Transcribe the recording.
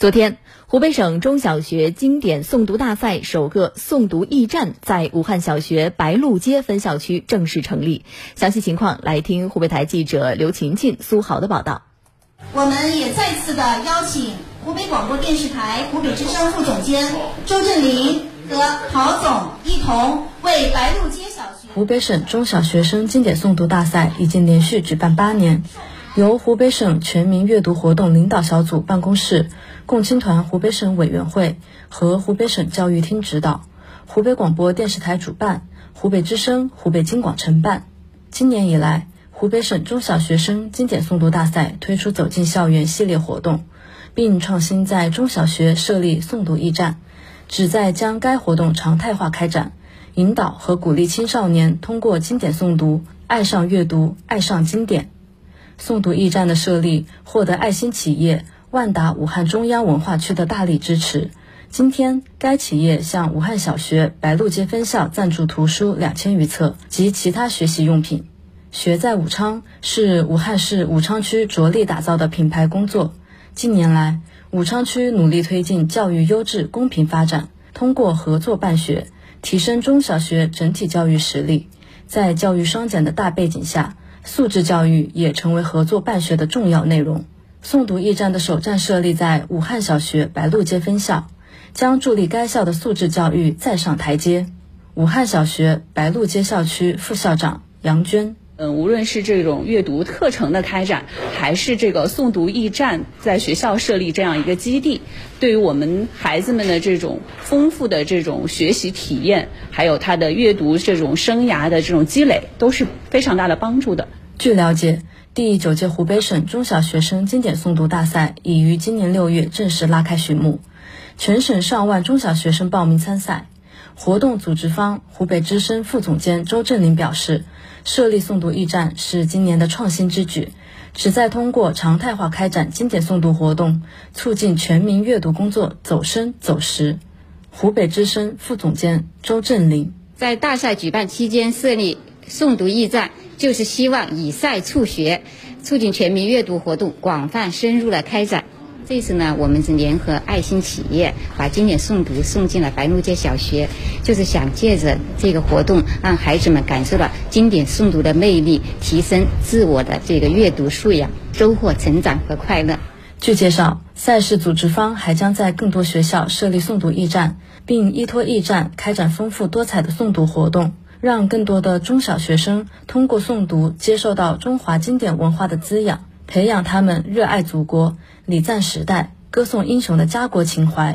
昨天，湖北省中小学经典诵读大赛首个诵读驿站在武汉小学白鹿街分校区正式成立。详细情况，来听湖北台记者刘琴琴、苏豪的报道。我们也再次的邀请湖北广播电视台湖北之声副总监周振林和陶总一同为白鹿街小学。湖北省中小学生经典诵读大赛已经连续举办八年。由湖北省全民阅读活动领导小组办公室、共青团湖北省委员会和湖北省教育厅指导，湖北广播电视台主办，湖北之声、湖北经广承办。今年以来，湖北省中小学生经典诵读大赛推出“走进校园”系列活动，并创新在中小学设立诵读驿站，旨在将该活动常态化开展，引导和鼓励青少年通过经典诵读爱上阅读，爱上经典。诵读驿站的设立获得爱心企业万达武汉中央文化区的大力支持。今天，该企业向武汉小学白鹿街分校赞助图书两千余册及其他学习用品。学在武昌是武汉市武昌区着力打造的品牌工作。近年来，武昌区努力推进教育优质公平发展，通过合作办学，提升中小学整体教育实力。在教育双减的大背景下，素质教育也成为合作办学的重要内容。诵读驿站的首站设立在武汉小学白鹿街分校，将助力该校的素质教育再上台阶。武汉小学白鹿街校区副校长杨娟。嗯，无论是这种阅读课程的开展，还是这个诵读驿站在学校设立这样一个基地，对于我们孩子们的这种丰富的这种学习体验，还有他的阅读这种生涯的这种积累，都是非常大的帮助的。据了解，第九届湖北省中小学生经典诵读大赛已于今年六月正式拉开序幕，全省上万中小学生报名参赛。活动组织方湖北之声副总监周振林表示，设立诵读驿站是今年的创新之举，旨在通过常态化开展经典诵读活动，促进全民阅读工作走深走实。湖北之声副总监周振林在大赛举办期间设立诵读驿站，就是希望以赛促学，促进全民阅读活动广泛深入的开展。这次呢，我们是联合爱心企业，把经典诵读送进了白鹿街小学，就是想借着这个活动，让孩子们感受到经典诵读的魅力，提升自我的这个阅读素养，收获成长和快乐。据介绍，赛事组织方还将在更多学校设立诵读驿站，并依托驿站开展丰富多彩的诵读活动，让更多的中小学生通过诵读接受到中华经典文化的滋养。培养他们热爱祖国、礼赞时代、歌颂英雄的家国情怀。